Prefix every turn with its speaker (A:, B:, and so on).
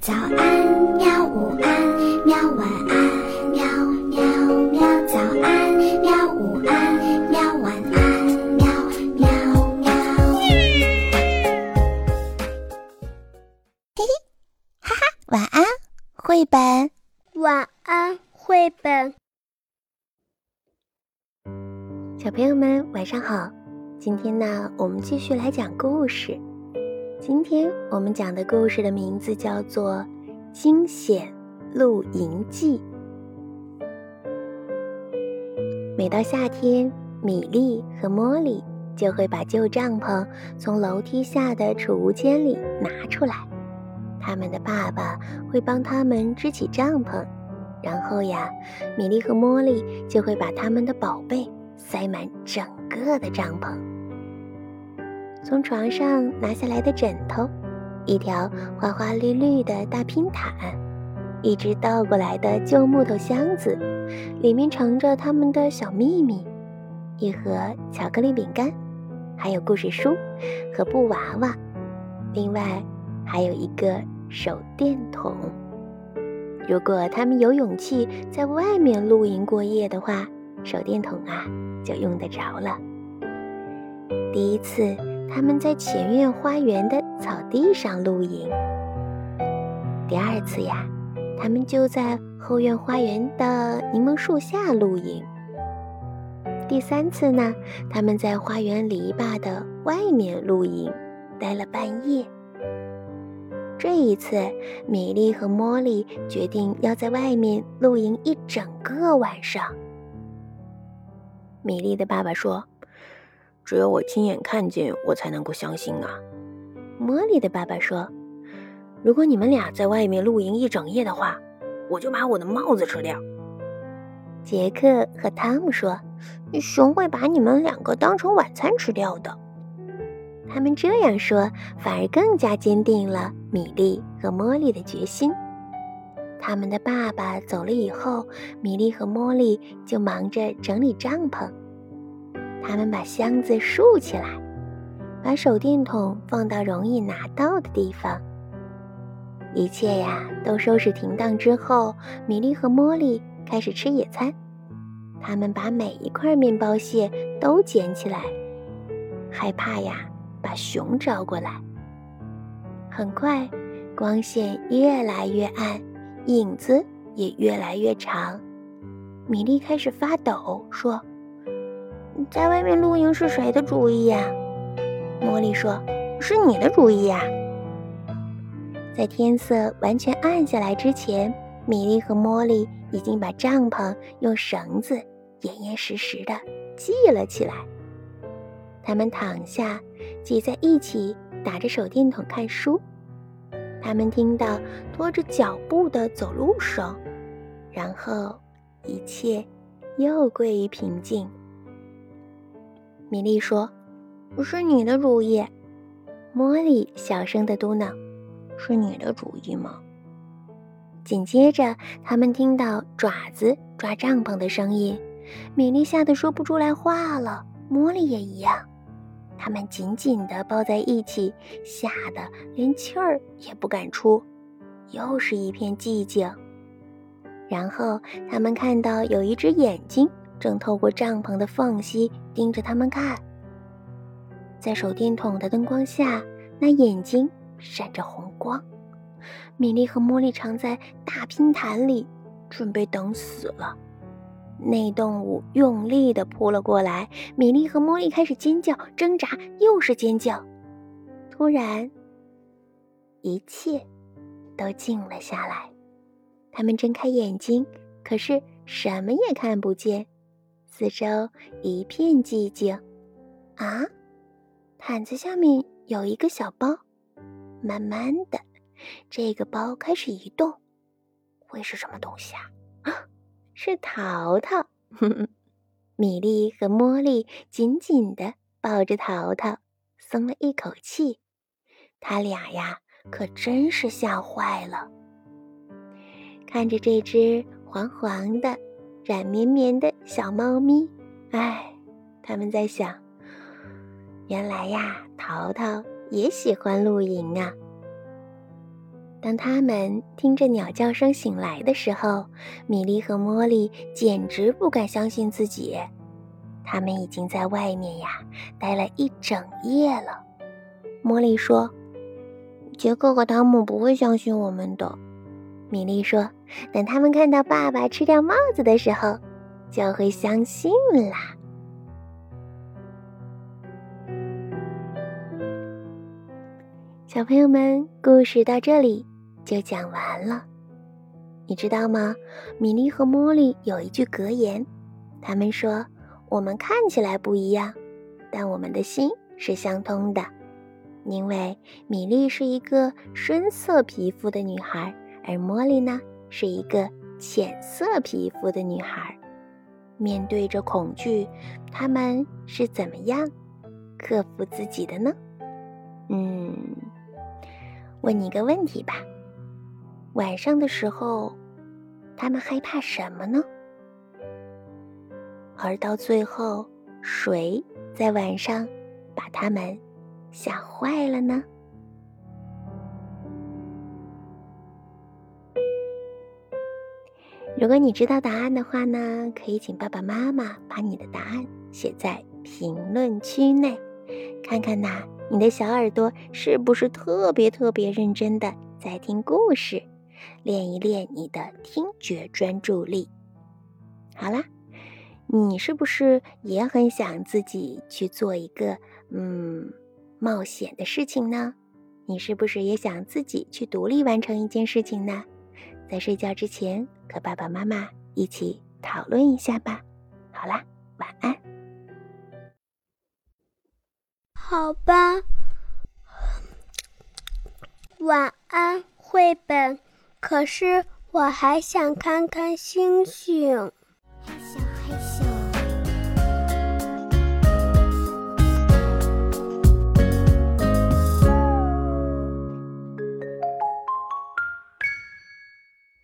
A: 早安，喵！午安，喵！晚安，喵喵喵！早安，喵！午安，喵！晚安，喵喵喵！
B: 嘿嘿，哈哈，晚安，绘本。
C: 晚安，绘本。
D: 小朋友们，晚上好！今天呢，我们继续来讲故事。今天我们讲的故事的名字叫做《惊险露营记》。每到夏天，米莉和茉莉就会把旧帐篷从楼梯下的储物间里拿出来，他们的爸爸会帮他们支起帐篷，然后呀，米莉和茉莉就会把他们的宝贝塞满整个的帐篷。从床上拿下来的枕头，一条花花绿绿的大拼毯，一只倒过来的旧木头箱子，里面盛着他们的小秘密，一盒巧克力饼干，还有故事书和布娃娃，另外还有一个手电筒。如果他们有勇气在外面露营过夜的话，手电筒啊就用得着了。第一次。他们在前院花园的草地上露营。第二次呀，他们就在后院花园的柠檬树下露营。第三次呢，他们在花园篱笆的外面露营，待了半夜。这一次，米莉和茉莉决定要在外面露营一整个晚上。米莉的爸爸说。
E: 只有我亲眼看见，我才能够相信啊！
D: 茉莉的爸爸说：“
E: 如果你们俩在外面露营一整夜的话，我就把我的帽子吃掉。”
D: 杰克和汤姆说：“熊会把你们两个当成晚餐吃掉的。”他们这样说，反而更加坚定了米莉和茉莉的决心。他们的爸爸走了以后，米莉和茉莉就忙着整理帐篷。他们把箱子竖起来，把手电筒放到容易拿到的地方。一切呀都收拾停当之后，米莉和茉莉开始吃野餐。他们把每一块面包屑都捡起来，害怕呀把熊招过来。很快，光线越来越暗，影子也越来越长。米莉开始发抖，说。在外面露营是谁的主意呀？茉莉说：“是你的主意呀。”在天色完全暗下来之前，米莉和茉莉已经把帐篷用绳子严严实实的系了起来。他们躺下，挤在一起，打着手电筒看书。他们听到拖着脚步的走路声，然后一切又归于平静。米莉说：“是你的主意。”茉莉小声的嘟囔：“是你的主意吗？”紧接着，他们听到爪子抓帐篷的声音。米莉吓得说不出来话了，茉莉也一样。他们紧紧地抱在一起，吓得连气儿也不敢出。又是一片寂静。然后，他们看到有一只眼睛。正透过帐篷的缝隙盯着他们看，在手电筒的灯光下，那眼睛闪着红光。米莉和茉莉藏在大拼毯里，准备等死了。那动物用力地扑了过来，米莉和茉莉开始尖叫、挣扎，又是尖叫。突然，一切都静了下来。他们睁开眼睛，可是什么也看不见。四周一片寂静，啊，毯子下面有一个小包，慢慢的，这个包开始移动，会是什么东西啊？啊是淘淘。米莉和茉莉紧紧的抱着淘淘，松了一口气。他俩呀，可真是吓坏了。看着这只黄黄的。软绵绵的小猫咪，哎，他们在想：原来呀，淘淘也喜欢露营啊。当他们听着鸟叫声醒来的时候，米莉和茉莉简直不敢相信自己。他们已经在外面呀待了一整夜了。茉莉说：“杰克和汤姆不会相信我们的。”米莉说：“等他们看到爸爸吃掉帽子的时候，就会相信啦。”小朋友们，故事到这里就讲完了。你知道吗？米莉和茉莉有一句格言，他们说：“我们看起来不一样，但我们的心是相通的。”因为米莉是一个深色皮肤的女孩，而茉莉呢是一个浅色皮肤的女孩。面对着恐惧，他们是怎么样克服自己的呢？嗯。问你一个问题吧：晚上的时候，他们害怕什么呢？而到最后，谁在晚上把他们吓坏了呢？如果你知道答案的话呢，可以请爸爸妈妈把你的答案写在评论区内，看看呐。你的小耳朵是不是特别特别认真的在听故事，练一练你的听觉专注力？好啦，你是不是也很想自己去做一个嗯冒险的事情呢？你是不是也想自己去独立完成一件事情呢？在睡觉之前，和爸爸妈妈一起讨论一下吧。好啦，晚安。
C: 好吧，晚安，绘本。可是我还想看看星星。
A: 害羞害羞。